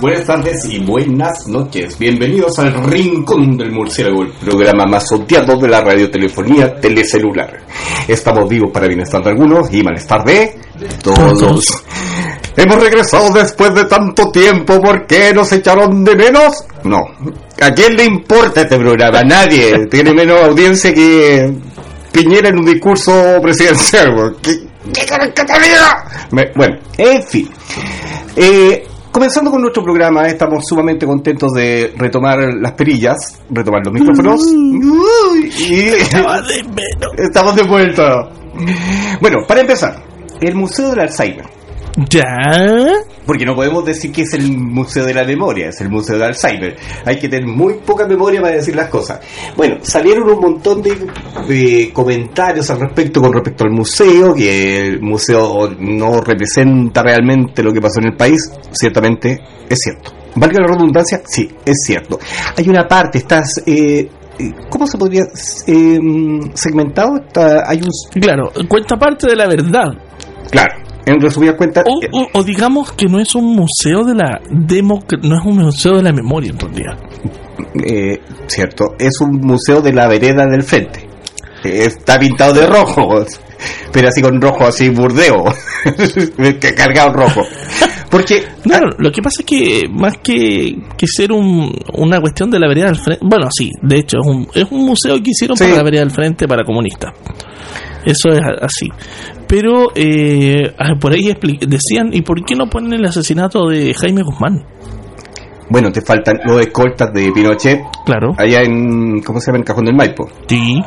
buenas tardes y buenas noches. Bienvenidos al Rincón del Murciélago, el programa más odiado de la radiotelefonía telecelular. Estamos vivos para bienestar de algunos y malestar de todos. Hemos regresado después de tanto tiempo. ¿Por qué nos echaron de menos? No. ¿A quién le importa este programa? Nadie. Tiene menos audiencia que Piñera en un discurso presidencial. ¿Qué, qué Bueno, en fin. Eh, Comenzando con nuestro programa, estamos sumamente contentos de retomar las perillas, retomar los micrófonos. y estamos de vuelta. Bueno, para empezar, el Museo del Alzheimer ¿Ya? Porque no podemos decir que es el Museo de la Memoria, es el Museo de Alzheimer. Hay que tener muy poca memoria para decir las cosas. Bueno, salieron un montón de, comentarios al respecto con respecto al museo, que el museo no representa realmente lo que pasó en el país. Ciertamente es cierto. ¿Valga la redundancia? Sí, es cierto. Hay una parte, estás... Eh, eh, ¿cómo se podría eh, segmentado? Está, hay un... Claro, cuenta parte de la verdad. Claro, en resumidas cuentas... O, eh, o- o digamos que no es un museo de la democ- no es un museo de la memoria en realidad. eh, cierto, es un museo de la vereda del frente. Eh, Está pintado de rojo, pero así con rojo, así burdeo, que cargado rojo. Porque, No, no, lo que pasa es que más que, que ser un, una cuestión de la vereda del frente, bueno, sí, de hecho es un, es un museo que hicieron Sí. para la vereda del frente para comunistas. Eso es así. Pero eh, ah, por ahí decían, ¿y por qué no ponen el asesinato de Jaime Guzmán? bueno, te faltan los escoltas de Pinochet Claro. allá en, ¿cómo se llama? En Cajón del Maipo. Sí.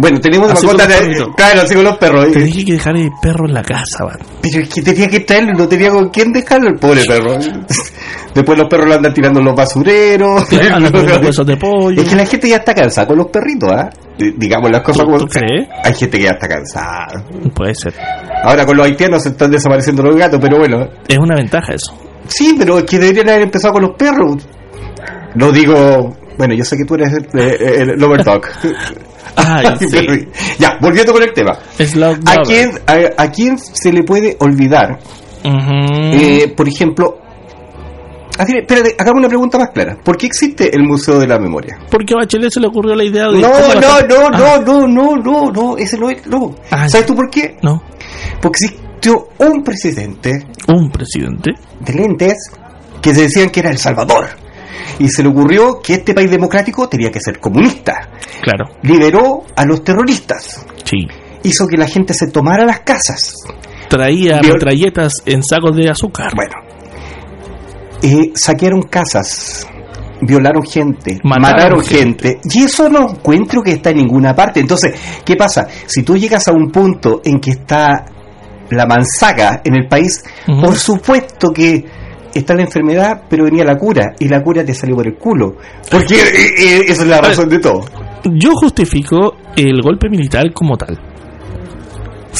Bueno, tenemos Así mascota con los de, claro, así con los perros. Te dije que dejar el perro en la casa, man. Pero es que tenía que traerlo, no tenía con quién dejarlo, el pobre perro. Después los perros lo andan tirando en los basureros. Andan comiendo huesos de pollo. Es que la gente ya está cansada con los perritos, ¿ah? Digamos las cosas ¿Tú- como tú crees? Hay gente que ya está cansada. Puede ser. Ahora con los haitianos se están desapareciendo los gatos, pero bueno. Es una ventaja eso. Sí, pero es que deberían haber empezado con los perros. No digo... Bueno, yo sé que tú eres el, el, el lover dog. Ay, sí. Ya, volviendo con el tema. ¿A quién, a, a quién se le puede olvidar. Eh, por ejemplo, así, espérate, hagamos una pregunta más clara. ¿Por qué existe el Museo de la Memoria? Porque a Bachelet se le ocurrió la idea de... No, ¿cómo no, hacer- no, Ah, no, no, no, no, no, ese no es, no. Ah, ¿Sabes tú por qué? No, Porque existió un presidente un presidente. de lentes que se decían que era El Salvador. Y se le ocurrió que este país democrático tenía que ser comunista. Claro, Liberó a los terroristas. sí. Hizo que la gente se tomara las casas. Traía metralletas en sacos de azúcar. Bueno, eh, saquearon casas, violaron gente, Mataron mataron, gente. y eso no encuentro que está en ninguna parte. Entonces, ¿qué pasa? Si tú llegas a un punto en que está la manzaga en el país, por supuesto que está la enfermedad, pero venía la cura, y la cura te salió por el culo. Porque eh, eh, esa es la ver, razón de todo. Yo justifico el golpe militar como tal.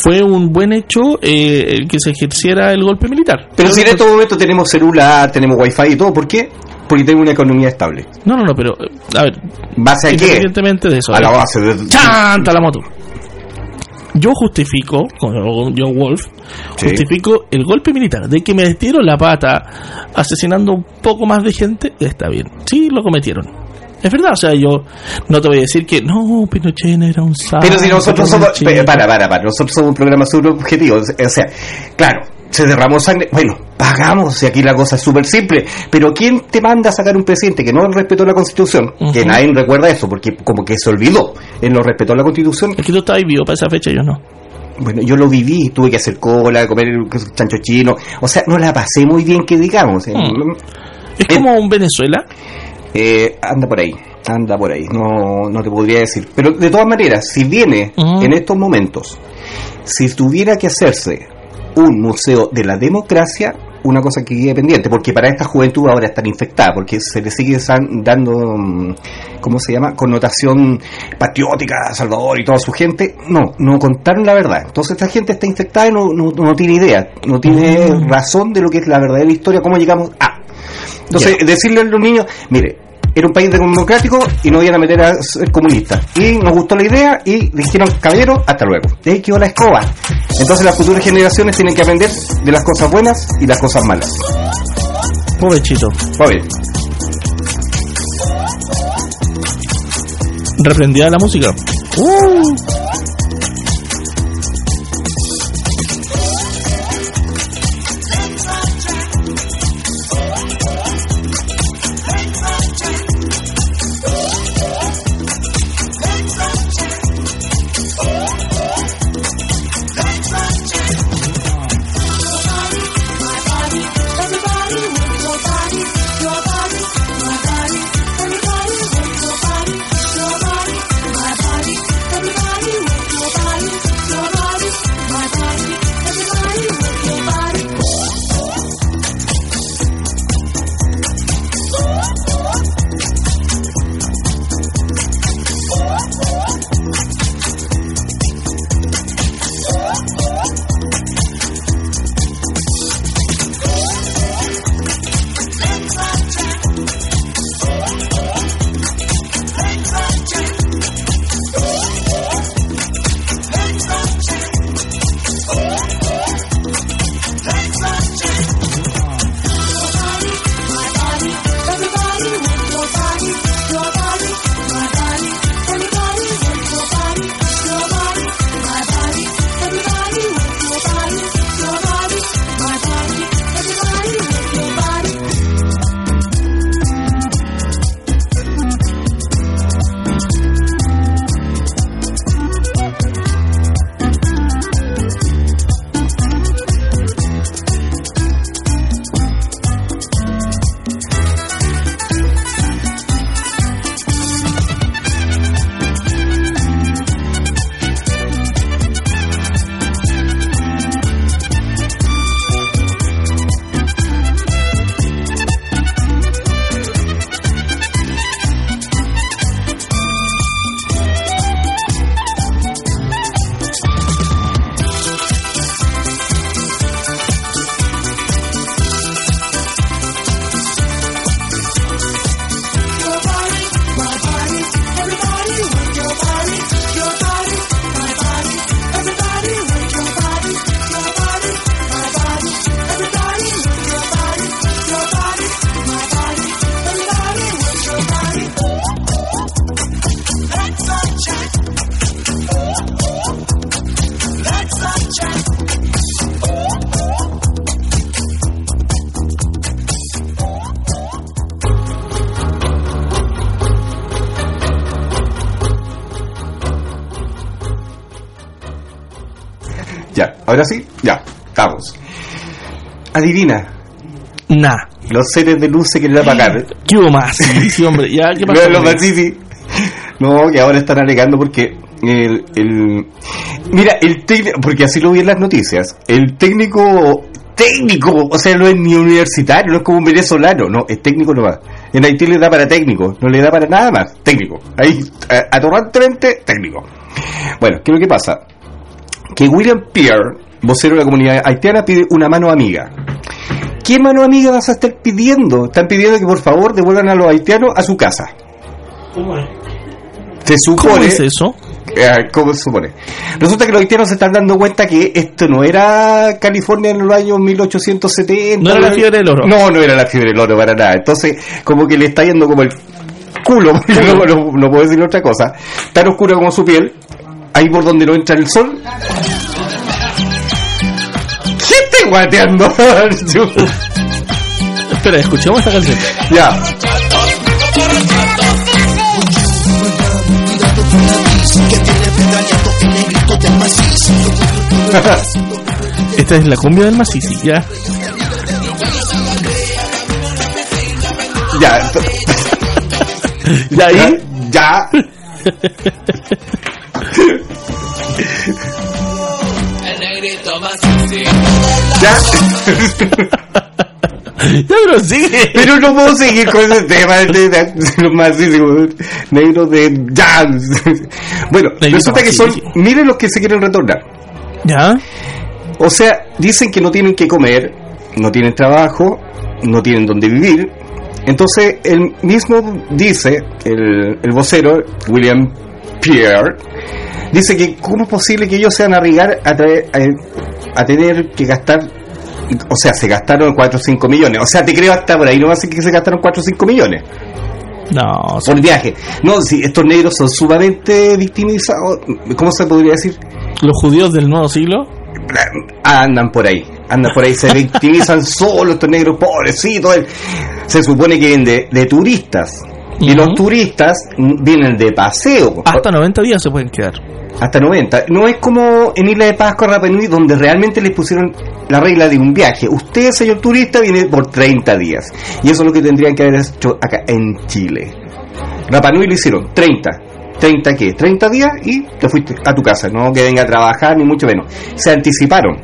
Fue un buen hecho eh, el que se ejerciera el golpe militar. Pero si en estos momentos tenemos celular, tenemos wifi y todo, ¿por qué? Porque tenemos una economía estable. No, no, no, pero... A ver, ¿Base a qué? independientemente de eso. A la base de... ¡Chanta la moto! Yo justifico, con John Wolf, Sí. justifico el golpe militar de que me metieron la pata asesinando un poco más de gente. Está bien, sí, lo cometieron. Es verdad, o sea, yo no te voy a decir que no, Pinochet era un santo. Pero si nosotros somos. Para, para, para. Nosotros somos un programa subobjetivo. O sea, claro, se derramó sangre. Bueno, pagamos. Y aquí la cosa es súper simple. Pero ¿quién te manda a sacar un presidente que no respetó la constitución? Que nadie recuerda eso, porque como que se olvidó. Él no respetó la constitución. Es que tú estabas vivo para esa fecha, yo no. Bueno, yo lo viví. Tuve que hacer cola, comer chancho chino. O sea, no la pasé muy bien, que digamos. Hmm. Es Eh, como un Venezuela. Eh, anda por ahí, anda por ahí, no, no te podría decir. Pero de todas maneras, si viene en estos momentos, si tuviera que hacerse un museo de la democracia, una cosa que quede pendiente, porque para esta juventud ahora están infectada, porque se le sigue dando, mm, ¿cómo se llama?, connotación patriótica a Salvador y toda su gente. No, no contaron la verdad. Entonces esta gente está infectada y no, no, no tiene idea, no tiene razón de lo que es la verdadera historia, cómo llegamos a. Entonces, decirle a los niños, mire, era un país democrático y no iban a meter a ser comunistas. Y nos gustó la idea y dijeron, caballero, hasta luego. Y ahí quedó la escoba. Entonces las futuras generaciones tienen que aprender de las cosas buenas y las cosas malas. Pobrecito. Bien. Reprendida la música. Uh. Los seres de luz se quieren apagar. ¿Qué hubo más? Sí, hombre. Ya, ¿qué pasó? No, los. No, que ahora están alegando porque el, el mira, el técnico, porque así lo vi en las noticias, el técnico técnico, o sea, no es ni universitario, no es como un venezolano, no, es técnico nomás. En Haití le da para técnico, no le da para nada más, técnico. Ahí, atorrantemente técnico. Bueno, ¿qué es lo que pasa? Que William Pierre, vocero de la comunidad haitiana, pide una mano amiga. ¿Qué mano amiga vas a estar pidiendo? Están pidiendo que por favor devuelvan a los haitianos a su casa. ¿Cómo es? Se supone. ¿Cómo es eso? Eh, ¿Cómo se supone? Resulta que los haitianos se están dando cuenta que esto no era California en los años 1870. No era la fiebre del oro. No, no era la fiebre del oro para nada. Entonces, como que le está yendo como el culo, no- no puedo decir otra cosa. Tan oscura como su piel, ahí por donde no entra el sol. ¿Qué estoy guateando? Espera, escuchemos esta canción. ya. Esta es la cumbia del Macizi, ya. Ya. ¿Ya ahí? Ya. Ya. Ya, pero sigue. Pero no puedo seguir con ese tema de, de- los masísimos negros de jazz. Bueno, Negrito resulta que son, miren los que se quieren retornar. ¿Ya? O sea, dicen que no tienen que comer, no tienen trabajo, no tienen donde vivir. Entonces, él mismo dice, el, el vocero, William Pierre, dice que cómo es posible que ellos sean arriesgar a, traer- a, a tener que gastar, o sea, se gastaron 4 o 5 millones. O sea, te creo hasta por ahí, no va a ser que se gastaron 4 o 5 millones No, por viaje. No, si estos negros son sumamente victimizados, ¿cómo se podría decir? los judíos del nuevo siglo. andan por ahí, andan por ahí, se victimizan solo estos negros pobrecitos. Se supone que vienen de, de turistas. Y los turistas vienen de paseo. Hasta 90 días se pueden quedar. Hasta 90. No es como en Isla de Pascua, Rapa Nui, donde realmente les pusieron la regla de un viaje. Usted, señor turista, viene por 30 días. Y eso es lo que tendrían que haber hecho acá en Chile. Rapa Nui lo hicieron 30. ¿30 qué? 30 días y te fuiste a tu casa. No que venga a trabajar, ni mucho menos. Se anticiparon.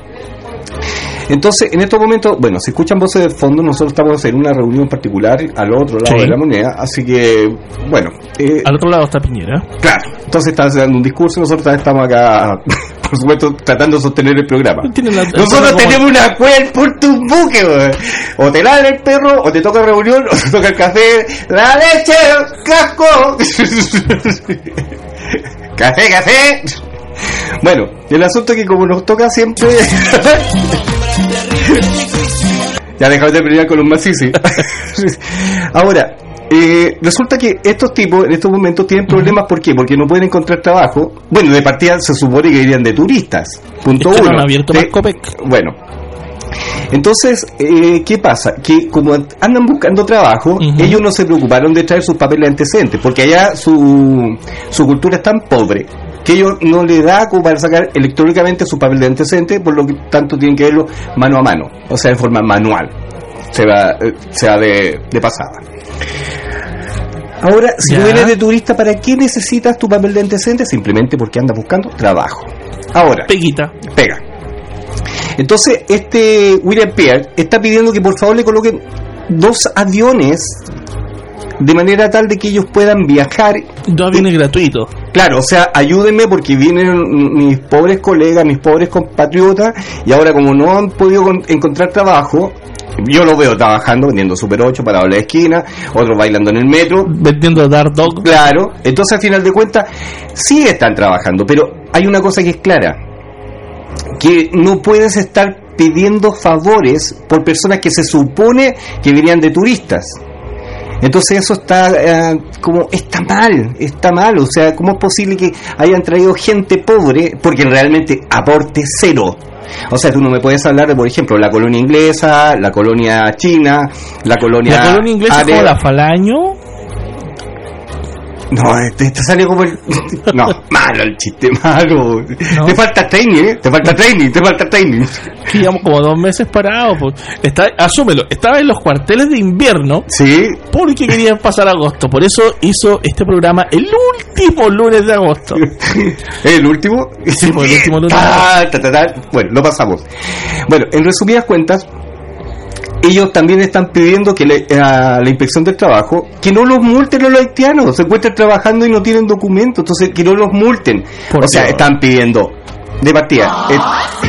Entonces, en estos momentos, bueno, se escuchan voces de fondo, nosotros estamos en una reunión particular al otro lado Sí. de la moneda, así que, bueno, eh, Al otro lado está Piñera. Claro, entonces estás dando un discurso nosotros también estamos acá, por supuesto, tratando de sostener el programa. La- Nosotros tenemos una cuel por tu buque, weón. O te ladra el perro, o te toca reunión, o te toca el café. ¡La leche! ¡Casco! ¡Café, café! Bueno, el asunto es que como nos toca siempre... ya dejamos de pelear con los macizi. Ahora, eh, resulta que estos tipos en estos momentos tienen problemas, ¿por qué? Porque no pueden encontrar trabajo. Bueno, de partida se supone que irían de turistas. Punto no uno. han abierto De- más Copec. bueno. Entonces, eh, ¿qué pasa? Que como andan buscando trabajo, ellos no se preocuparon de traer sus papeles de antecedentes, porque allá su, su cultura es tan pobre que ellos no le da como para sacar electrónicamente su papel de antecedentes, por lo que tanto tienen que verlo mano a mano, o sea, en forma manual. Se va, eh, se va de, de pasada. Ahora, si tú vienes de turista, ¿para qué necesitas tu papel de antecedentes? Simplemente porque andas buscando trabajo. Ahora, Peguita. pega. Entonces, este William Pierre está pidiendo que por favor le coloquen dos aviones de manera tal de que ellos puedan viajar. Dos aviones gratuitos. Claro, o sea, ayúdenme porque vienen mis pobres colegas, mis pobres compatriotas, y ahora como no han podido con- encontrar trabajo, yo los veo trabajando, vendiendo Super 8 para la esquina, otros bailando en el metro, Vendiendo Dark Dog. Claro, entonces al final de cuentas sí están trabajando, pero hay una cosa que es clara, que no puedes estar pidiendo favores por personas que se supone que venían de turistas. Entonces eso está eh, como está mal, está mal, o sea, ¿cómo es posible que hayan traído gente pobre porque realmente aporte cero? O sea, tú no me puedes hablar de, por ejemplo, la colonia inglesa, la colonia china, la colonia La colonia inglesa es como la Falaño. No, te, te salió como el... No, malo el chiste, malo. No. Te falta training, ¿eh? Te falta training, te falta training. Que llevamos como dos meses parados. Pues. Está, asúmelo, estaba en los cuarteles de invierno Sí, porque querían pasar agosto. Por eso hizo este programa el último lunes de agosto. ¿El último? Sí, pues, el último lunes. Ta, ta, ta. Bueno, lo pasamos. Bueno, en resumidas cuentas, ellos también están pidiendo que le- a la inspección del trabajo que no los multen a los haitianos. Se encuentran trabajando y no tienen documentos, entonces que no los multen. Por o sea, Dios. están pidiendo de partida, eh,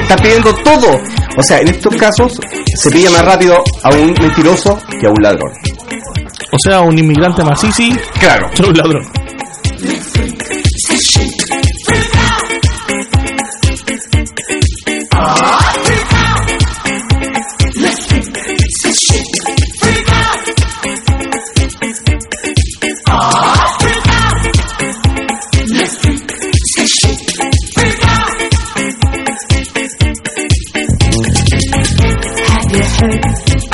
están pidiendo todo. O sea, en estos casos se pilla más rápido a un mentiroso que a un ladrón. O sea, un inmigrante más sí, sí, Claro. un ladrón. Have heard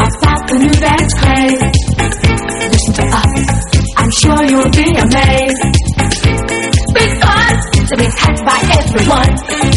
about the new dance craze? Listen to us, I'm sure you'll be amazed. Because fun to be hacked by everyone.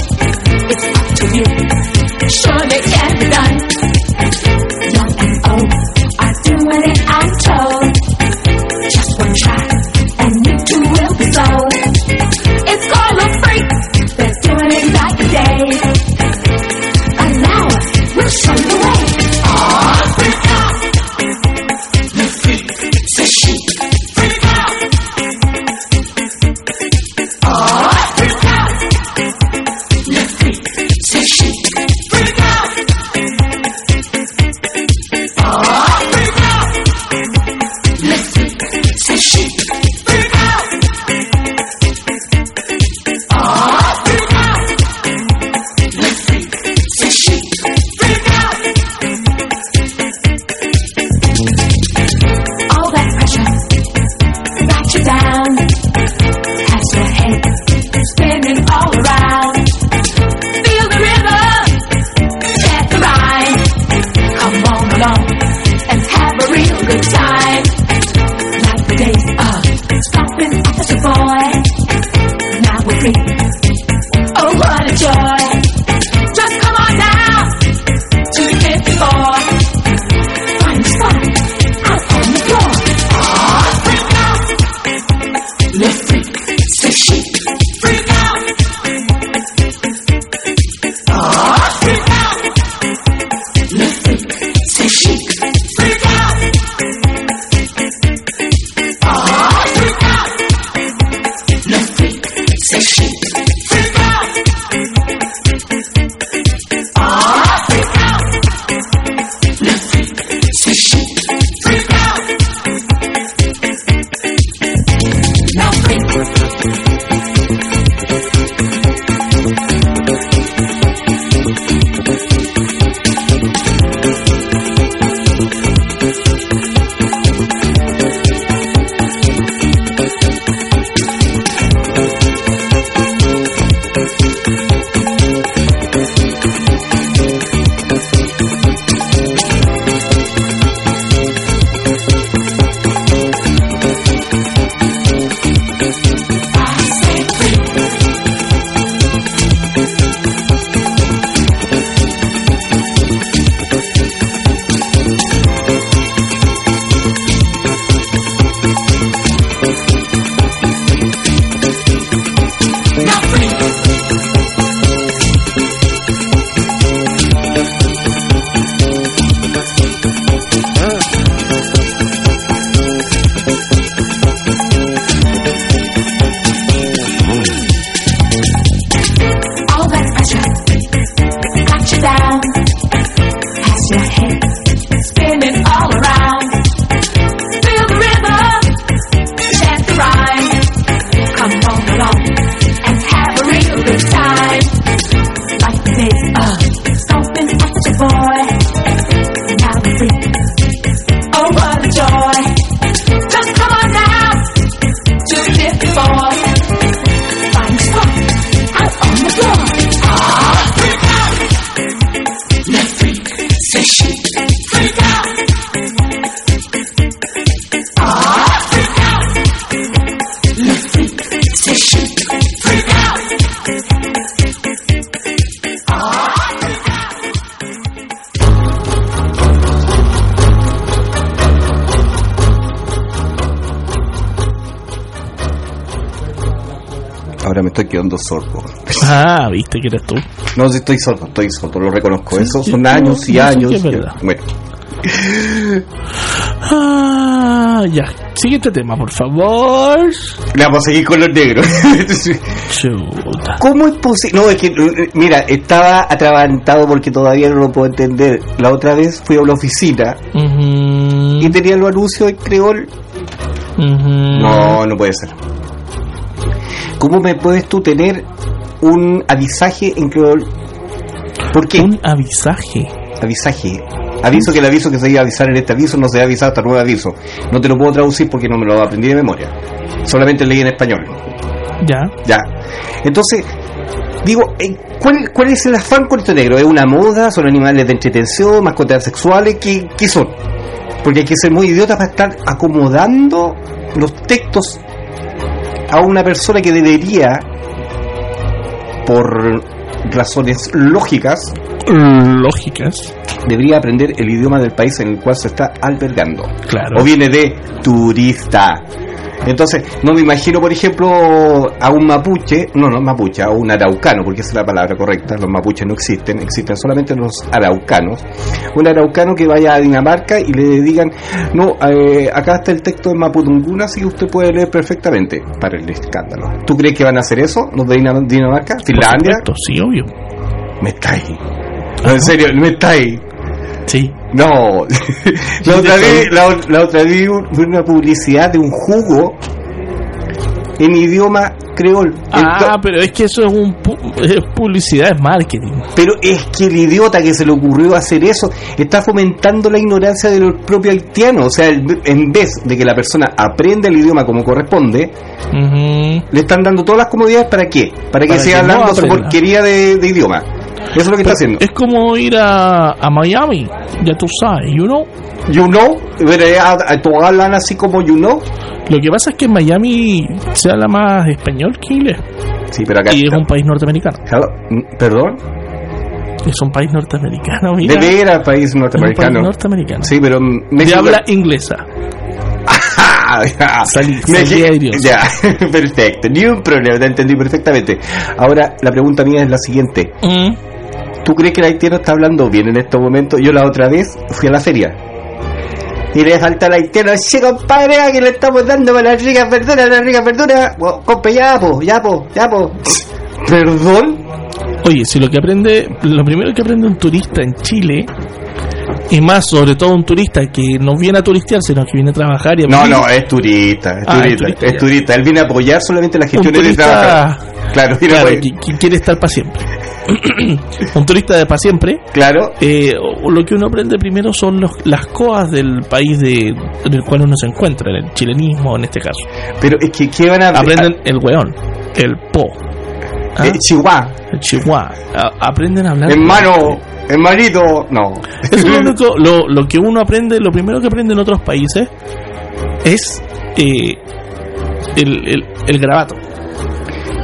Estoy quedando sordo. Ah, viste que eres tú. No, si estoy sordo, estoy sordo, lo reconozco. Sí, Eso sí, son no, años y no años. y-. Bueno, Ah, ya. Siguiente tema, por favor. vamos a seguir con los negros. Chuta. ¿Cómo es posible? No, es que, eh, mira, estaba atragantado porque todavía no lo puedo entender. La otra vez fui a una oficina y tenía los anuncios en creol. No, no puede ser. ¿Cómo me puedes tú tener un avisaje en creol? ¿Por qué? Un avisaje. Avisaje. Aviso que el aviso que se iba a avisar en este aviso no se ha avisado hasta nuevo aviso. No te lo puedo traducir porque no me lo aprendí de memoria. Solamente leí en español. Ya. Ya. Entonces, digo, eh, ¿cuál, ¿cuál es el afán con esto negro? ¿Es una moda? ¿Son animales de entretención? ¿Mascotas sexuales? ¿Qué, qué son? Porque hay que ser muy idiota para estar acomodando los textos a una persona que debería, por razones lógicas, Lógicas. debería aprender el idioma del país en el cual se está albergando. Claro. O viene de turista. Entonces, no me imagino, por ejemplo, a un mapuche, no, no mapuche, a un araucano, porque esa es la palabra correcta, los mapuches no existen, existen solamente los araucanos. Un araucano que vaya a Dinamarca y le digan, no, eh, acá está el texto de Mapudunguna, así que usted puede leer perfectamente, para el escándalo. ¿Tú crees que van a hacer eso, los de Dina- Dinamarca? Por ¿Finlandia? supuesto, sí, obvio. Me está ahí. No, en serio, me está ahí. Sí. No, la otra vez, la, otra vez vi un- vi una publicidad de un jugo en idioma creol. Ah, pero es que eso es un pu- es publicidad, es marketing. pero es que el idiota que se le ocurrió hacer eso está fomentando la ignorancia de los propios haitianos. O sea, el- en vez de que la persona aprenda el idioma como corresponde, le están dando todas las comodidades para qué? Para que Para siga que no hablando su aprenda. porquería de, de idioma. Eso es lo que está haciendo. Es como ir a, a Miami, ya tú sabes, you know. You know, eh, a- a- hablan así como you know. Lo que pasa es que en Miami se habla más español que inglés. Sí, pero acá Y es un país norteamericano. Hello, mm, Perdón. Es un país norteamericano, De mira. veras, país Es un país norteamericano. norteamericano. Sí, pero De México... habla inglesa. Salí- México- salí aéreos. Ya, perfecto. Ni un problema, te entendí perfectamente. Ahora, la pregunta mía es la siguiente. Mm. ¿Tú crees que el haitiano está hablando bien en estos momentos? Yo la otra vez fui a la feria. Y le falta al haitiano, sí, compadre, que le estamos dando las ricas verduras, las ricas verduras. Compa, ya, po, ya, po, ya, po. ¿Perdón? Oye, si lo que aprende, lo primero que aprende un turista en Chile, y más sobre todo un turista que no viene a turistear, sino que viene a trabajar y a No, no, es turista, es Ah, es turista, es turista. Él viene a apoyar solamente la un gestión de trabajar. Claro, claro, pues, que, quiere estar para siempre. un turista de para siempre. claro. eh, lo que uno aprende primero son los, las coas del país de, en el cual uno se encuentra, en el chilenismo en este caso. Pero es que, ¿qué van a Aprenden el weón, el po, ¿ah? Chihuahua, el chihuahua. A- aprenden a hablar. hermano, hermanito, no. Eso es lo, único- lo, lo que uno aprende, lo primero que aprende en otros países es eh, el, el, el grabato.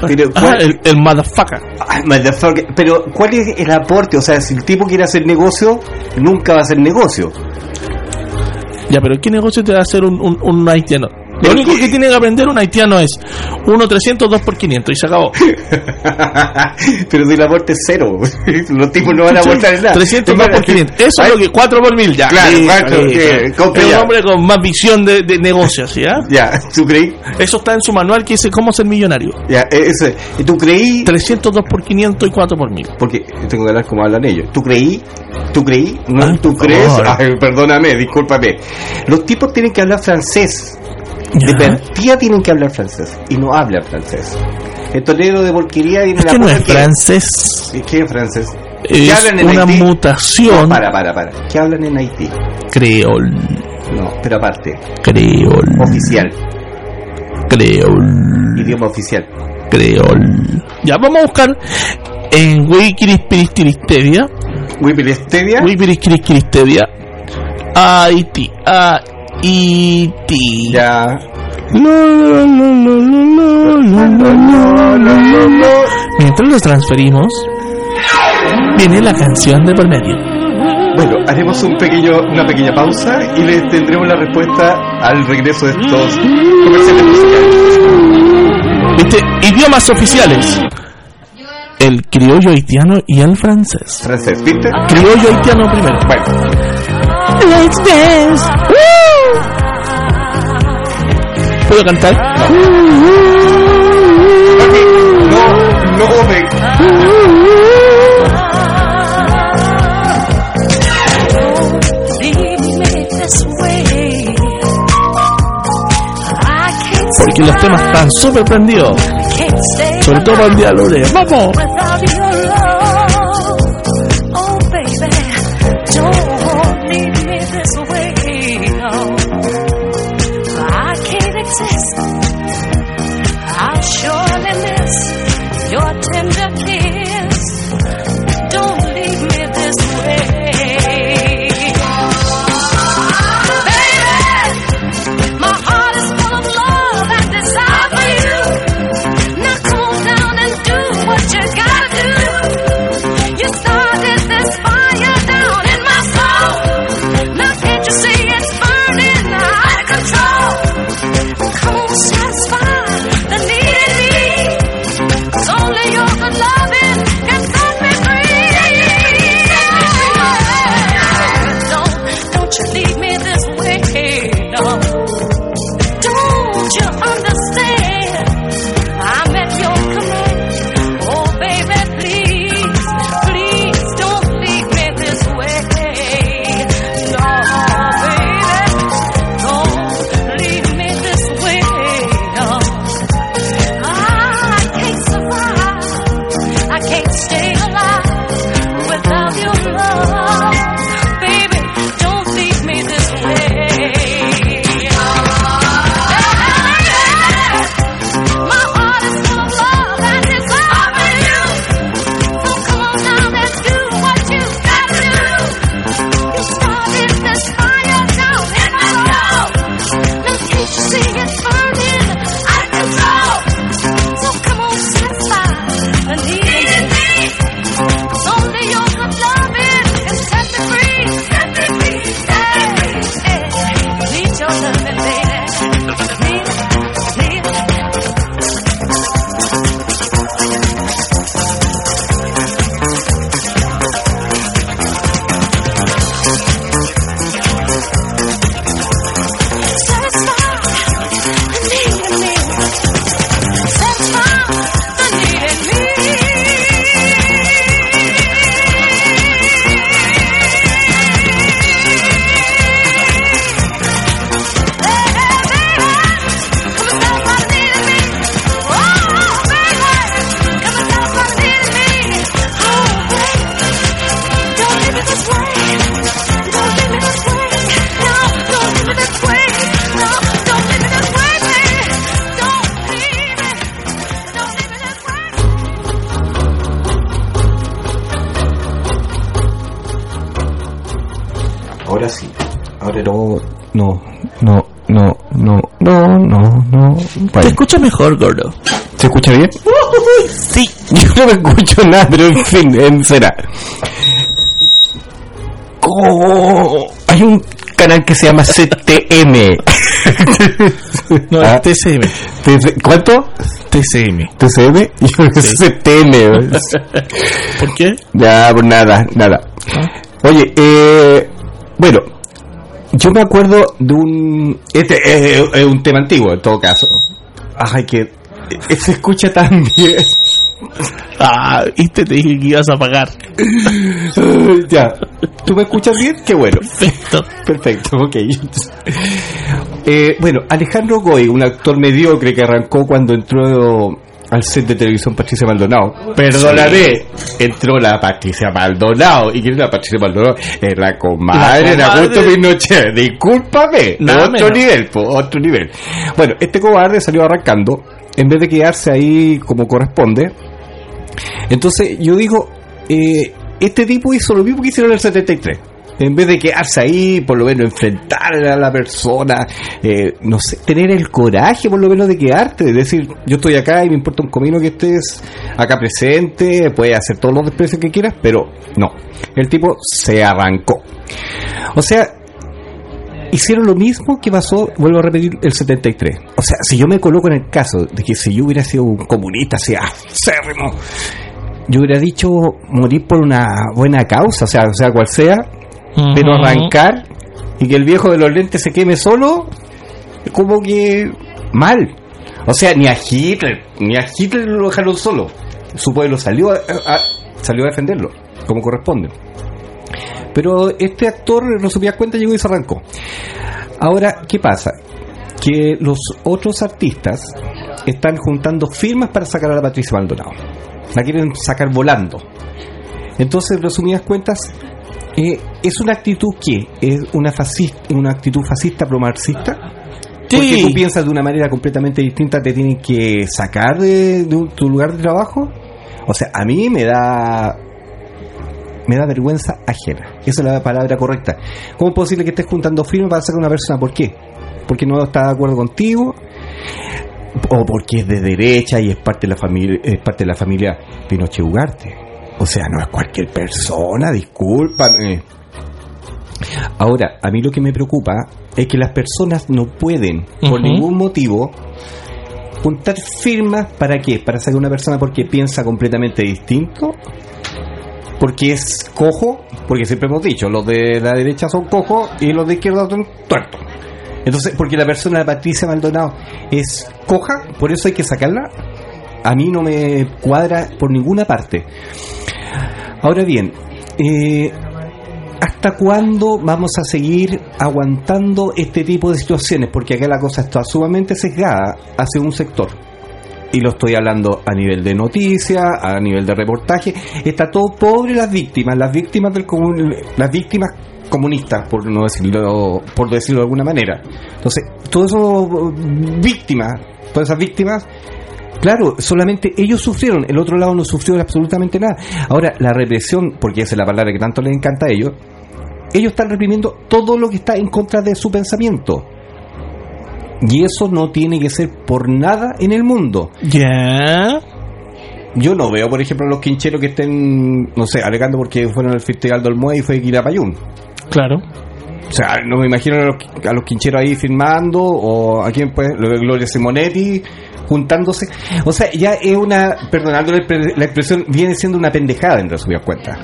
Pero, Ah, ¿cuál- el, el motherfucker. Motherfucker. Pero, ¿cuál es el aporte? O sea, si el tipo quiere hacer negocio, nunca va a hacer negocio. Ya, pero ¿qué negocio te va a hacer un, un, un haitiano? Lo único que- tiene que aprender un haitiano es 1 300, 2 por 500 y se acabó. Pero si el aporte es cero, los tipos no van a aportar nada. 300 2 por 500. Eso Ay, es lo que 4 por 1000 ya. Claro, cuatro, listo. que compre Es un hombre con más visión de, de negocios, ¿ya? Ya, ¿tú creí? Eso está en su manual que dice cómo ser millonario. Ya, e- ese. ¿Y ¿Tú creí? 302 por 500 y 4 por 1000. Porque tengo que hablar como hablan ellos. ¿Tú creí? ¿Tú creí? ¿No? Ay, ¿Tú por crees? Ay, perdóname, discúlpame. Los tipos tienen que hablar francés. De partida tienen que hablar francés. Y no hablan francés. El torero de porquería viene Es la que no es que- francés. ¿Qué es francés? ¿Qué Es hablan en una Haití? mutación No, para, para, para. ¿Qué hablan en Haití? creol. No, pero aparte. Creol. Oficial. Creol. Idioma oficial. Creol. Ya, vamos a buscar en Wikipedia. Wikipedia. Wikipedia. Haití. Haití. E.T. Ya. Mientras los transferimos, viene la canción de por medio. Bueno, haremos un pequeño, una pequeña pausa y les tendremos la respuesta al regreso de estos comerciales musicales. Este, idiomas oficiales el criollo haitiano y el francés. ¿Francés, viste? Criollo haitiano primero. Bueno. Let's dance. ¿Puedo cantar? no, no me... Porque los temas están súper prendidos. Sobre todo para el día lunes. ¡Vamos! Mejor, gordo. ¿Se escucha bien? Sí. Yo no me escucho nada, pero en fin, en será. Oh, hay un canal que se llama CTM. No, Ah, es TCM. TC ¿Cuánto? TCM. ¿TCM? Yo Sí. CTM. ¿Por qué? Ya, pues nada, nada. Oye, eh, bueno, yo me acuerdo de un... Este es, es un tema antiguo, en todo caso. Ay, que eh, se escucha tan bien. Ah, y te dije que ibas a pagar. ya, ¿tú me escuchas bien? Qué bueno. Perfecto. Perfecto, ok. Eh, bueno, Alejandro Goy, un actor mediocre que arrancó cuando entró al set de televisión Patricia Maldonado. Perdóname, entró la Patricia Maldonado. ¿Y quién es la Patricia Maldonado? Es la comadre de La comadre. Augusto Pinochet. Discúlpame. Nada otro menos. nivel, po, otro nivel. Bueno, este cobarde salió arrancando. En vez de quedarse ahí como corresponde. Entonces yo digo, eh, este tipo hizo lo mismo que hicieron en el 73. En vez de quedarse ahí, por lo menos enfrentar a la persona, eh, no sé, tener el coraje por lo menos de quedarte, de decir, yo estoy acá y me importa un comino que estés acá presente, puedes hacer todos los desprecios que quieras, pero no, el tipo se arrancó. O sea, hicieron lo mismo que pasó, vuelvo a repetir, el 73. O sea, si yo me coloco en el caso de que si yo hubiera sido un comunista, así, acérrimo, yo hubiera dicho morir por una buena causa, o sea, o sea cual sea, pero arrancar y que el viejo de los lentes se queme solo, como que mal. O sea, ni a Hitler, ni a Hitler lo dejaron solo. Su pueblo salió a, a- salió a defenderlo, como corresponde. Pero este actor, no se da cuenta, llegó y se arrancó. Ahora, ¿qué pasa? Que los otros artistas están juntando firmas para sacar a la Patricia Maldonado. La quieren sacar volando. Entonces, en resumidas cuentas, eh, es una actitud que es una fascista, una actitud fascista pro-marxista. Porque tú piensas de una manera completamente distinta, te tienen que sacar de, tu lugar de trabajo. O sea, a mí me da me da vergüenza ajena. Esa es la palabra correcta. ¿Cómo es posible que estés juntando firmas para sacar a una persona? ¿Por qué? Porque no está de acuerdo contigo o porque es de derecha y es parte de la familia es parte de la familia Pinochet Ugarte. O sea, no es cualquier persona, discúlpame. Ahora, a mí lo que me preocupa es que las personas no pueden, por ningún motivo, juntar firmas para qué? Para sacar a una persona porque piensa completamente distinto, porque es cojo, porque siempre hemos dicho, los de la derecha son cojos y los de izquierda son tuertos. Entonces, porque la persona Patricia Maldonado es coja, por eso hay que sacarla. A mí no me cuadra por ninguna parte. Ahora bien, eh, ¿hasta cuándo vamos a seguir aguantando este tipo de situaciones? Porque acá la cosa está sumamente sesgada hacia un sector. Y lo estoy hablando a nivel de noticias, a nivel de reportaje. Está todo pobre las víctimas, las víctimas del las víctimas comunistas, por no decirlo, por decirlo de alguna manera. Entonces, todas esas víctimas, todas esas víctimas Claro, solamente ellos sufrieron, el otro lado no sufrió absolutamente nada. Ahora, la represión, porque esa es la palabra que tanto les encanta a ellos, ellos están reprimiendo todo lo que está en contra de su pensamiento. Y eso no tiene que ser por nada en el mundo. Ya. Yo no veo, por ejemplo, a los quincheros que estén, no sé, alegando porque fueron al Festival del Muay y fue Quirapayún. Claro. O sea, no me imagino a los, a los quincheros ahí firmando, o a quién pues, Gloria Simonetti, juntándose. O sea, ya es una, perdonando la, expre- la expresión, viene siendo una pendejada en resumidas cuentas.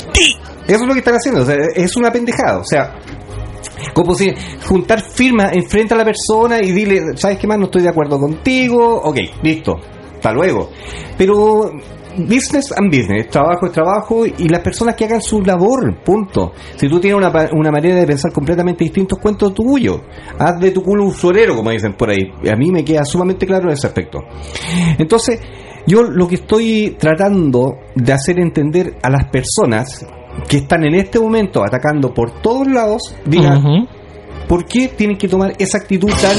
Eso es lo que están haciendo, o sea, es una pendejada. O sea, como si juntar firmas enfrente a la persona y dile, ¿sabes qué más? No estoy de acuerdo contigo. Ok, listo, hasta luego. Pero business and business, trabajo es trabajo y las personas que hagan su labor, punto. Si tú tienes una, una manera de pensar completamente distinto, cuento tuyo. Haz de tu culo un florero, como dicen por ahí. A mí me queda sumamente claro en ese aspecto. Entonces, yo lo que estoy tratando de hacer entender a las personas que están en este momento atacando por todos lados, digan. ¿por qué tienen que tomar esa actitud tan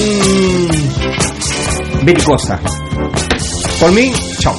belicosa? Por mí, chao.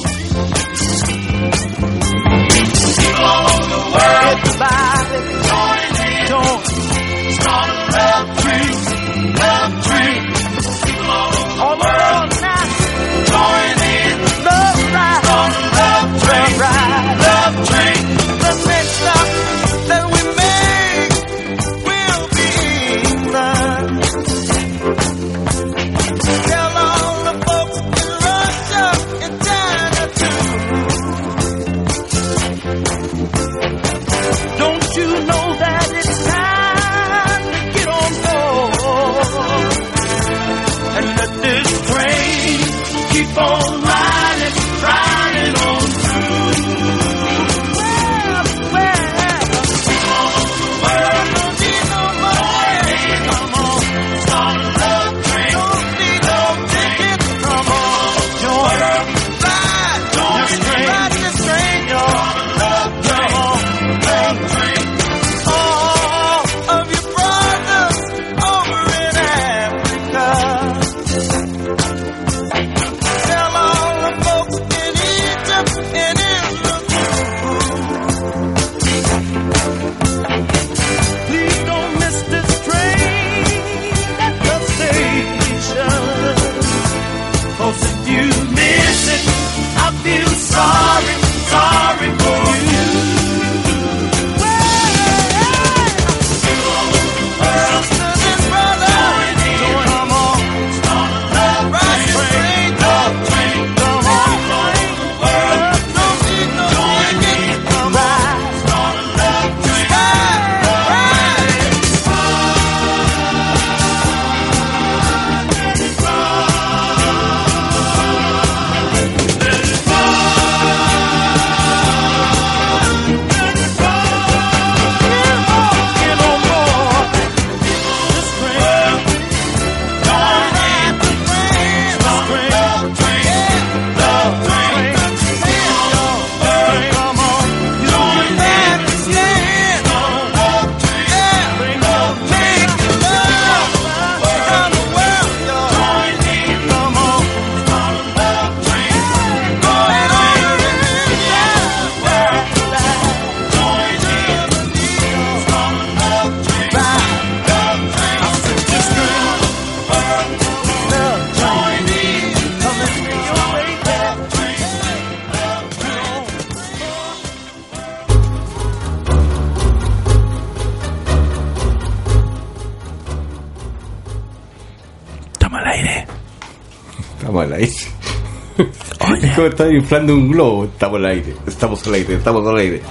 Es como estar inflando un globo. Estamos al aire, estamos al aire, estamos al aire.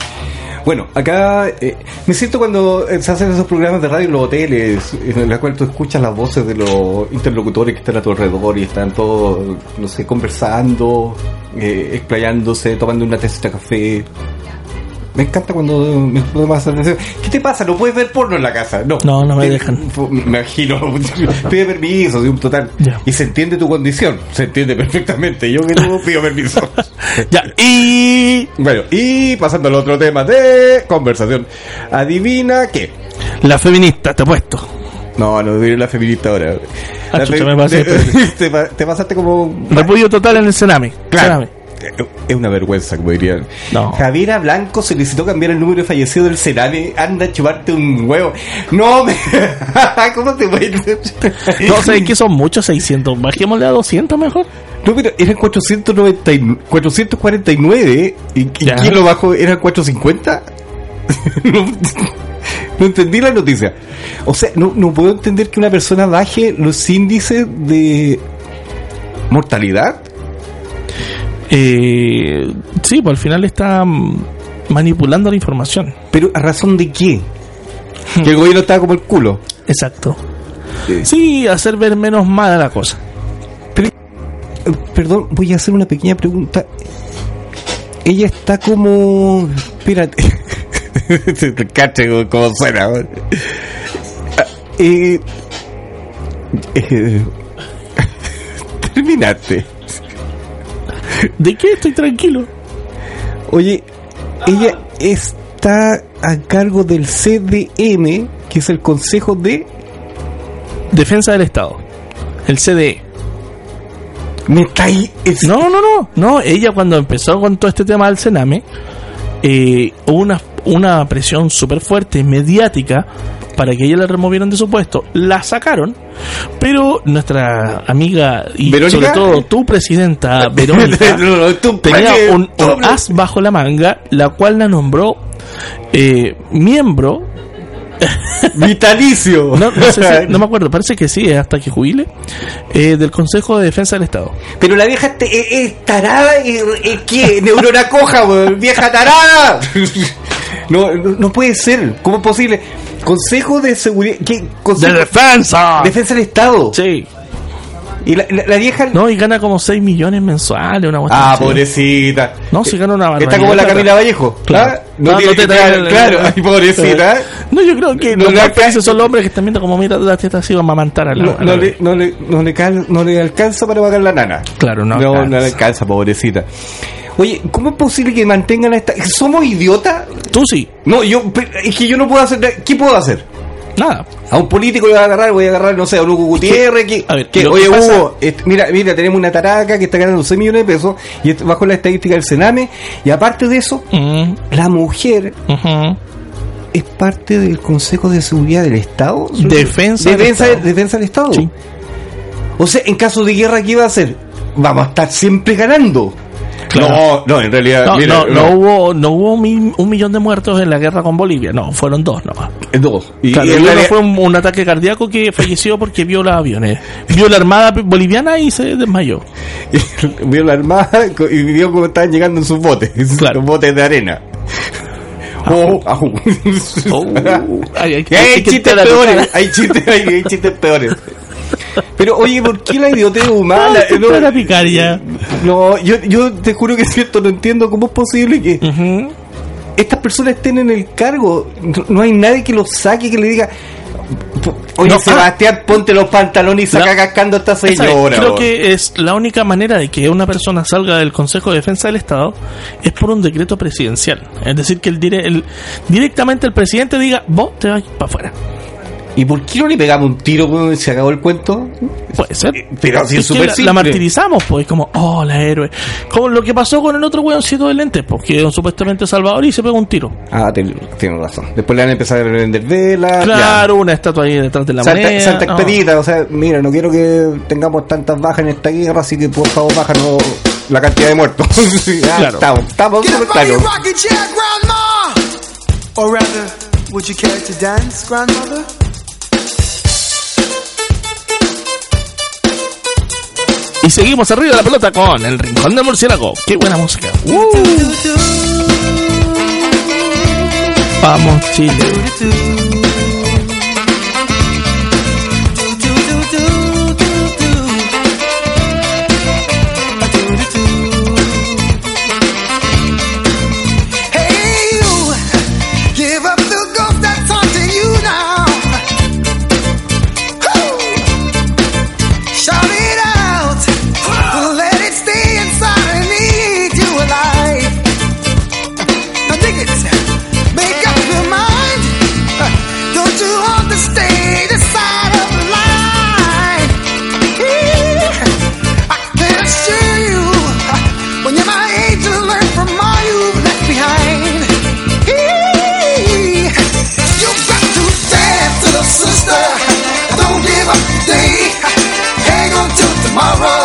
Bueno, acá eh, me siento cuando eh, se hacen esos programas de radio en los hoteles, en los cuales tú escuchas las voces de los interlocutores que están a tu alrededor y están todos, no sé, conversando, eh, explayándose, tomando una tacita de café. Me encanta cuando me atención. ¿Qué te pasa? ¿No puedes ver porno en la casa? No, No, no me Te- dejan. Me imagino. Pide permiso, de un total. Y se entiende tu condición. Se entiende perfectamente. Yo que no pido permiso. Ya, y Bueno, y pasando al otro tema de conversación. Adivina qué. la feminista, te he puesto. No, no diré la feminista ahora. Ah, La chucha, fe- me pasé, te, pa- te pasaste como. Repudio total en el Sename. Claro. Es una vergüenza, como dirían. No. Javiera Blanco solicitó cambiar el número de fallecidos del Sename. Anda a chuparte un huevo. No, me... ¿cómo te puedes.? No sé, que son muchos 600. Bajémosle a 200 mejor. No, pero eran 490 y- 449 y, y. ¿quién lo bajó? ¿Eran 450? no, no entendí la noticia. O sea, no, no puedo entender que una persona baje los índices de mortalidad. Eh, sí, pues al final está mm, manipulando la información. Pero ¿a razón de qué? Que el gobierno estaba como el culo. Exacto. Sí. Sí, hacer ver menos mala la cosa. Pero, eh, perdón, voy a hacer una pequeña pregunta. Ella está como... Espérate. Cache cómo suena. Ah, Eh, eh, terminaste. ¿De qué estoy tranquilo? Oye, ella está a cargo del CDM, que es el Consejo de... Defensa del Estado. El CDE. Me está ahí... es- No, no, no. No, ella cuando empezó con todo este tema del Sename, eh, hubo una, una presión súper fuerte, mediática, para que ella la removieran de su puesto. La sacaron, pero nuestra amiga y ¿Verónica? sobre todo tu presidenta, Verónica, tenía un, un as bajo la manga, la cual la nombró eh, miembro Vitalicio. no, no sé si- no me acuerdo, parece que sí, hasta que jubile, eh, del Consejo de Defensa del Estado. Pero la vieja este- es, es tarada, es, es que neurona coja, vieja tarada. No puede ser. ¿Cómo es posible? Consejo de seguridad, ¿qué? Consejo defensa! defensa del Estado. Sí. Y la, la- la vieja No, y gana como 6 millones mensuales, una Ah, así. pobrecita. No, si gana una barbaridad. Está como la. Camila Vallejo. Claro. ¿ah? No, No, tiene no te Claro, ay, pobrecita. No, yo creo que No los felices son los hombres que están viendo como mira las tetas así van a amamantar a la, No, a le, no, le, no, le cal- no le alcanza para pagar la nana. Claro, no No, le alcanza, pobrecita. Oye, ¿cómo es posible que mantengan esta... ¿Somos idiotas? Tú sí, No, yo... Es que yo no puedo hacer... ¿Qué puedo hacer? nada. A un político le voy a agarrar, voy a agarrar, no sé, a Hugo Gutiérrez, que, a ver, que, oye, pasa- Hugo, este, mira, mira, tenemos una taraca que está ganando 6 millones de pesos y esto bajo la estadística del Sename, y aparte de eso, Mm, la mujer es parte del Consejo de Seguridad del Estado. Defensa del defensa, Estado. defensa del Estado. Sí. O sea, en caso de guerra, ¿qué va a hacer? Vamos a estar siempre ganando. Claro. No, no, en realidad, No, mira, no, no hubo, no hubo mi- un millón de muertos en la guerra con Bolivia. No, fueron dos nomás. dos. Y, Claro, y uno realidad- fue un, un ataque cardíaco que falleció porque vio los aviones. Vio la armada boliviana y se desmayó. vio la armada y vio cómo estaban llegando en sus botes, Claro. sus botes de arena. Oh, au. Oh, ay, hay, hay que chistes peores, hay chistes, hay, hay chistes peores. Pero oye, ¿por qué la idiotez humana? Hay que entrar a picar ya. no, yo, yo te juro que es cierto, no entiendo cómo es posible que estas personas estén en el cargo. No, no hay nadie que los saque, que le diga, oye, No, ah. Sebastián, ponte los pantalones y saca La- cascando a esta señora. Creo weón". que es la única manera de que una persona salga del Consejo de Defensa del Estado es por un decreto presidencial. Es decir, que el, dire- el- directamente el presidente diga, vos te vas para afuera. ¿Y por qué no le pegamos un tiro cuando se acabó el cuento? Puede ser. Pero así es súper la, simple. la martirizamos, pues, como, oh, la héroe. Como lo que pasó con el otro weoncito de lentes, porque era supuestamente Salvador y se pegó un tiro. Ah, tienes razón. Después le van a empezar a vender velas. Claro, una estatua ahí detrás de la Santa, moneda. Santa no. Expedita, o sea, mira, no quiero que tengamos tantas bajas en esta guerra, así que por favor bájanos la cantidad de muertos. Ya, Claro. Estamos, estamos Grandma! Or rather, would you care to dance, Grandmother? Y seguimos arriba de la pelota con El Rincón del Murciélago. Qué buena música. Uh. Vamos, Chile. Tomorrow.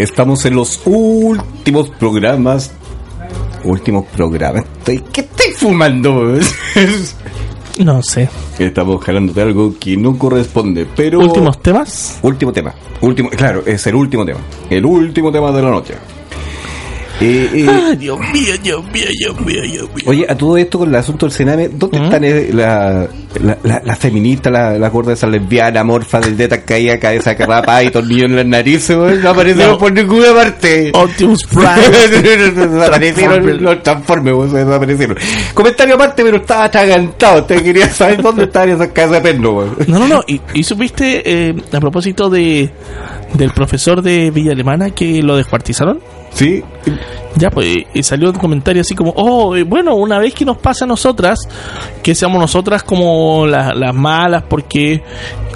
Estamos en los últimos programas. Últimos programas. Estoy- ¿Qué estoy fumando? No sé. Estamos jalando de algo que no corresponde, pero... Últimos temas. Último tema. Último, claro, es el último tema. El último tema de la noche. Eh, eh, Ay, Dios mío, Dios mío, Dios mío, Dios mío. Oye, a todo esto con el asunto del Sename, ¿dónde ¿Mm? están eh, la, la, la, la feminista, la, la gorda esa lesbiana, morfa, del deta caída, cabeza carrapa y tornillo en las narices, weón? No aparecieron No. por ninguna parte. Optimus Prime. desaparecieron los transformes, weón, desaparecieron. Comentario aparte, pero estaba atragantado. Te quería saber dónde estaban esas casas de perno, weón. No, no, no. Y, y supiste, eh, a propósito de del profesor de Villa Alemana que lo descuartizaron. Sí, Ya, pues, y salió un comentario así como, oh, eh, bueno, una vez que nos pasa a nosotras, que seamos nosotras como la- las malas, porque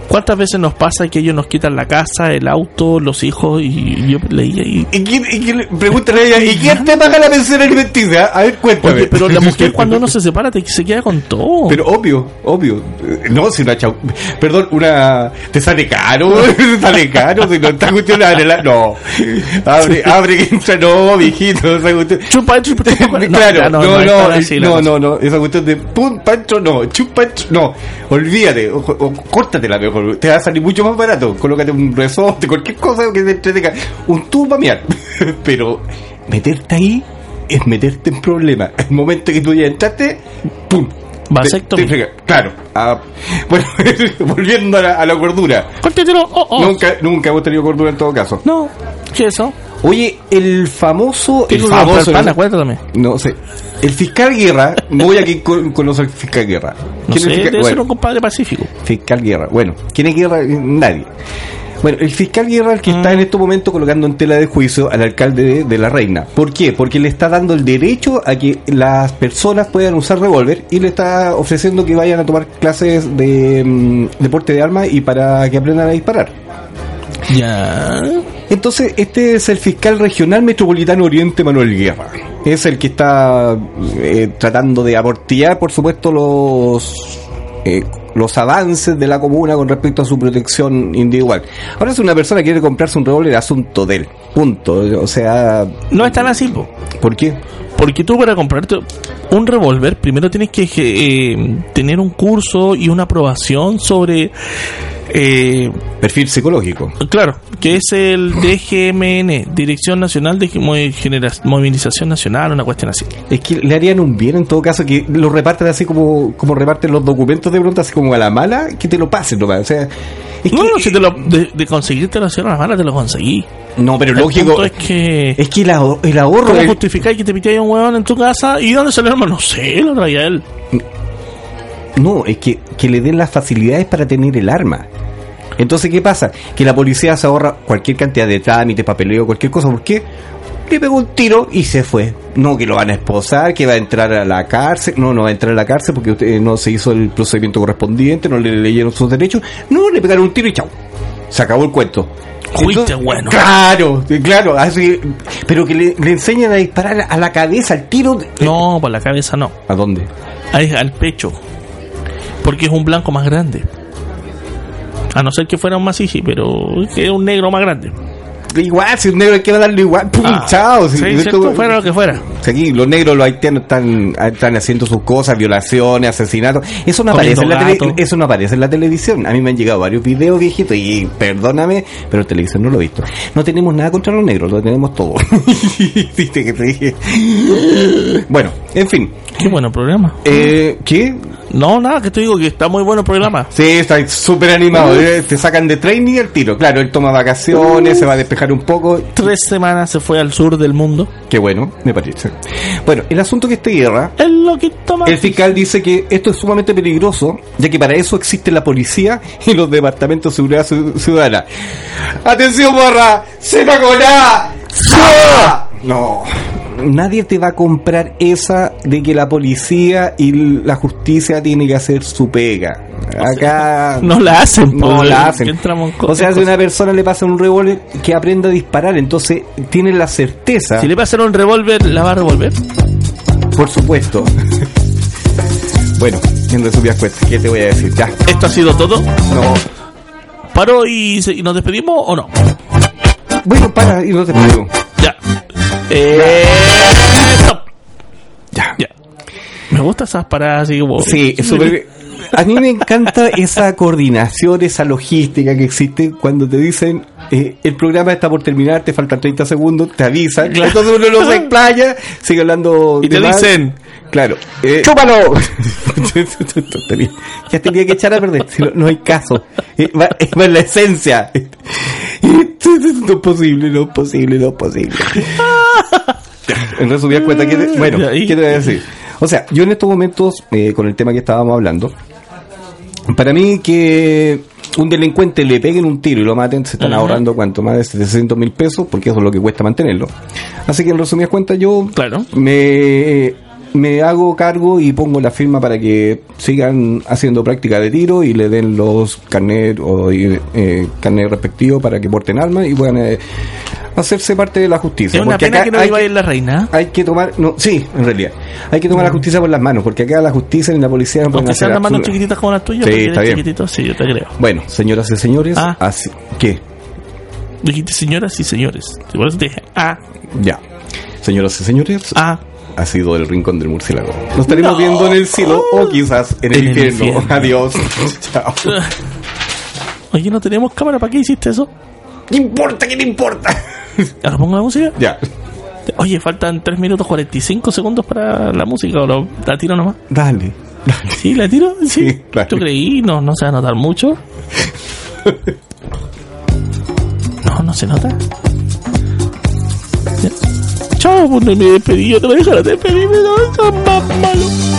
¿Cuántas veces nos pasa que ellos nos quitan la casa, el auto, los hijos? Y yo leía y. ¿Y quién, y quién, pregúntale a ella, ¿y quién te paga la pensión alimenticia? A ver, cuéntame. Oye, pero la mujer cuando uno se separa te, se queda con todo. Pero obvio, obvio. No, si una chau... Perdón, una... ¿Te sale caro? ¿Te sale caro? Si no está cuestión la... No. Abre, abre que entra. No, viejito. Esa cuestión... chupa, chupa, chupa. No, claro, no, no, no, así no, no, no, esa cuestión de pum, pancho, no, chup, pancho, no, olvídate, o, o córtatela mejor, te va a salir mucho más barato, colócate un resorte, cualquier cosa que te entretenga, un tubo para miar, pero meterte ahí es meterte en problemas, el momento que tú ya entraste, pum, Vasectomía. claro, ah, bueno, volviendo a la, a la cordura, Córtatelo. Oh, oh. nunca, nunca hemos tenido cordura en todo caso. No, ¿qué es eso? Oye, el famoso, el famoso, pan, ¿no? acuérdame. No sé. El fiscal Guerra, voy a que con- conoce al fiscal Guerra. No ¿Quién sé, es el fiscal? debe ser Bueno, un compadre pacífico. fiscal Guerra. Bueno, ¿quién es Guerra? Eh, Nadie. Bueno, el fiscal Guerra es el que está Mm. en este momento colocando en tela de juicio al alcalde de, de la reina. ¿Por qué? Porque le está dando el derecho a que las personas puedan usar revólver y le está ofreciendo que vayan a tomar clases de mm, deporte de armas y para que aprendan a disparar. Ya. Entonces, este es el fiscal regional metropolitano Oriente Manuel Guerra. Es el que está eh, tratando de abortillar, por supuesto, los eh, los avances de la comuna con respecto a su protección individual. Ahora, si una persona quiere comprarse un revólver, asunto de él. Punto. O sea, No es tan así, po. ¿por qué? Porque tú para comprarte un revólver, primero tienes que eh, tener un curso y una aprobación sobre... Eh, Perfil psicológico. claro, que es el DGMN, Dirección Nacional de Movilización Nacional, una cuestión así. Es que le harían un bien en todo caso que lo reparten así como, como reparten los documentos de pronto, así como a la mala, que te lo pasen nomás. O sea, es No, que- no, si te lo, de, de conseguirte la cierra las malas, te lo conseguí. No, pero El lógico. punto es que... Es que el ahorro, el ahorro ¿Cómo justificáis que te pitáis a un huevón en tu casa? ¿Y dónde salió el hermano? No sé, lo traía él. no, es que, que le den las facilidades para tener el arma. Entonces, ¿qué pasa? Que la policía se ahorra cualquier cantidad de trámites, papeleo, cualquier cosa. ¿Por qué? Le pegó un tiro y se fue. No, que lo van a esposar, que va a entrar a la cárcel. No, no va a entrar a la cárcel porque usted no se hizo el procedimiento correspondiente, no le leyeron sus derechos. No, le pegaron un tiro y chao. Se acabó el cuento. Bueno. Claro, claro. Así, pero que le, le enseñan a disparar a la cabeza, al tiro. No, por la cabeza no. ¿A dónde? Ahí al pecho. Porque es un blanco más grande. A no ser que fuera un masiji, pero que es un negro más grande. Igual, si un negro hay que darle igual, pum, Ah, chao. sí, Si- cierto, fuera lo que fuera. aquí los negros, los haitianos están, están haciendo sus cosas, violaciones, asesinatos. Eso no Comiendo aparece en la eso no aparece en la televisión. A mí me han llegado varios videos viejitos y perdóname, pero en televisión no lo he visto. No tenemos nada contra los negros, lo tenemos todo. Viste que te dije. Bueno, en fin. Qué bueno programa. Eh, ¿Qué? No, nada, que te digo que está muy bueno el programa. Sí, está súper animado. eh, Te sacan de training al tiro. Claro, él toma vacaciones, se va a despejar un poco. Tres semanas se fue al sur del mundo. Qué bueno, me parece. Bueno, el asunto que esta guerra, El loquito más. el fiscal dice que esto es sumamente peligroso, ya que para eso existe la policía y los departamentos de seguridad Ciu- ciudadana. ¡Atención, borra! ¡Se va con A! ¡Sa! No. Nadie te va a comprar esa de que la policía y la justicia tiene que hacer su pega. Acá No la hacen, no la hacen. O sea, si una persona le pasa un revólver, que aprenda a disparar. Entonces, tiene la certeza. Si le pasan un revólver, ¿la va a revolver? Por supuesto. bueno, en resumidas cuentas, ¿qué te voy a decir? Ya. Esto ha sido todo. No. ¿Paro y, y nos despedimos o no? Bueno, para y no te pido. Ya. Eh, stop. Ya. Ya. Me gustan esas paradas así como. Sí. A mí me encanta esa coordinación, esa logística que existe cuando te dicen eh, el programa está por terminar, te faltan 30 segundos, te avisan, Claro. entonces uno no se explaya, sigue hablando. Y de te dicen, Claro. Eh, ¡Chúpalo! Ya tenía que echar a perder. si no, no hay caso. Eh, va, va en la esencia. no es posible, no es posible, no es posible. En resumidas cuentas, ¿qué te- bueno, ¿qué te voy a decir? O sea, yo en estos momentos, eh, con el tema que estábamos hablando, para mí que un delincuente le peguen un tiro y lo maten, se están ahorrando cuánto, más de 700 mil pesos, porque eso es lo que cuesta mantenerlo. Así que en resumidas cuentas, yo Claro. me me hago cargo y pongo la firma para que sigan haciendo práctica de tiro y le den los carnet o eh, carnet respectivos para que porten armas y puedan eh, hacerse parte de la justicia. Es una pena acá que no hay iba a ir la reina. hay que tomar, no, sí, en realidad, hay que tomar la justicia por las manos, porque acá la justicia ni la policía no pueden hacer las manos chiquititas como las tuyas, Sí, está bien. sí, yo te creo. Bueno, señoras y señores, Ah. así, ¿qué? Dijiste señoras y señores. Eso te dije, ah, Ya. Señoras y señores, ah. Ha sido el rincón del murciélago. Nos estaremos No. viendo en el cielo o quizás en el, En el infierno. Adiós. Chao. Oye, ¿no tenemos cámara? ¿Para qué hiciste eso? ¿Qué importa? ¿Qué te importa? ¿Ahora pongo la música? ya. Oye, faltan 3 minutos 45 segundos para la música. ¿O lo- la tiro nomás? Dale. Dale. ¿Sí? ¿La tiro? Sí. Sí. ¿Tú creí? No, no se va a notar mucho. No, no se nota. Chao, no me despedí. Yo te voy a dejar despedirme. No, es más malo.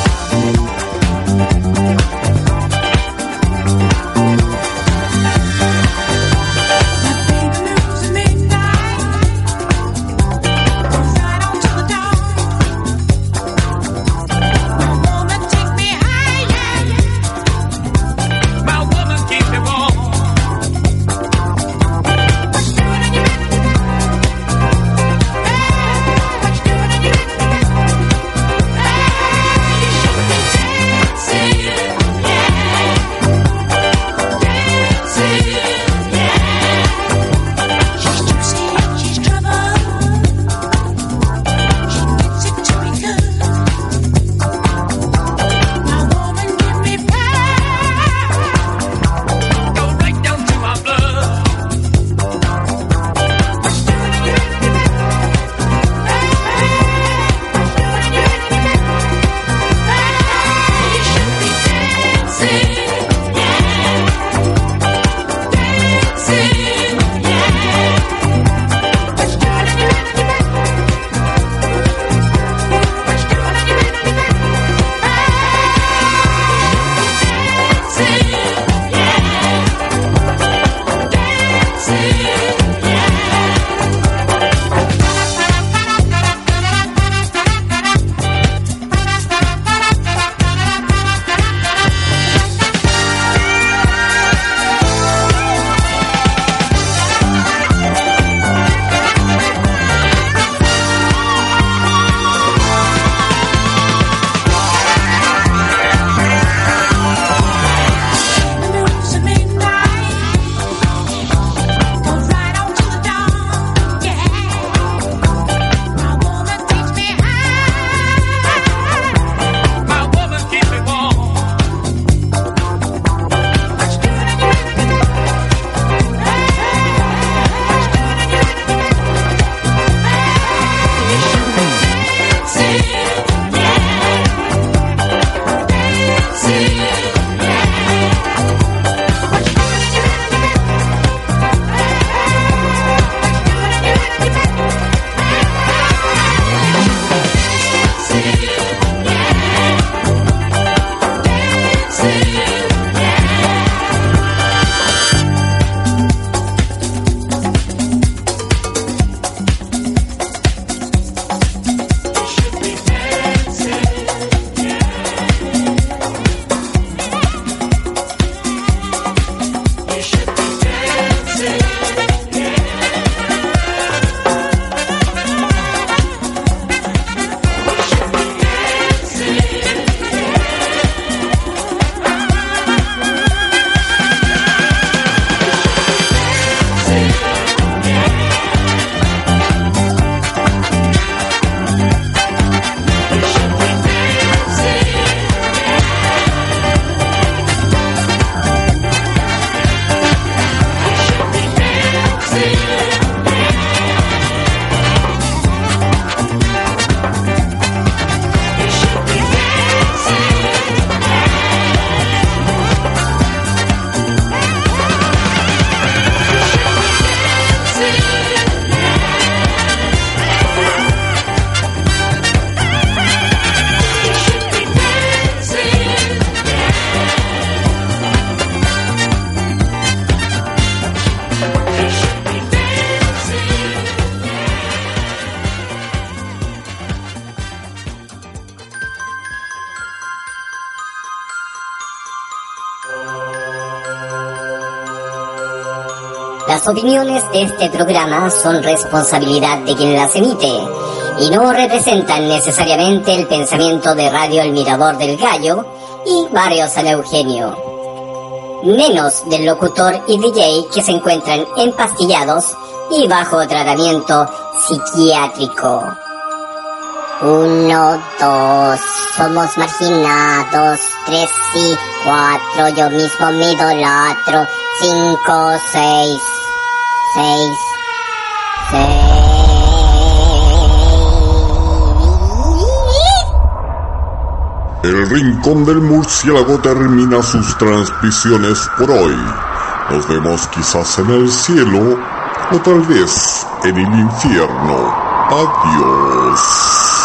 Las opiniones de este programa son responsabilidad de quien las emite y no representan necesariamente el pensamiento de Radio El Mirador del Gallo y Barrio San Eugenio. Menos del locutor y DJ que se encuentran empastillados y bajo tratamiento psiquiátrico. Uno, dos, somos marginados. Tres y cuatro, yo mismo me idolatro. Cinco, seis, El rincón del murciélago termina sus transmisiones por hoy. Nos vemos quizás en el cielo o tal vez en el infierno. Adiós.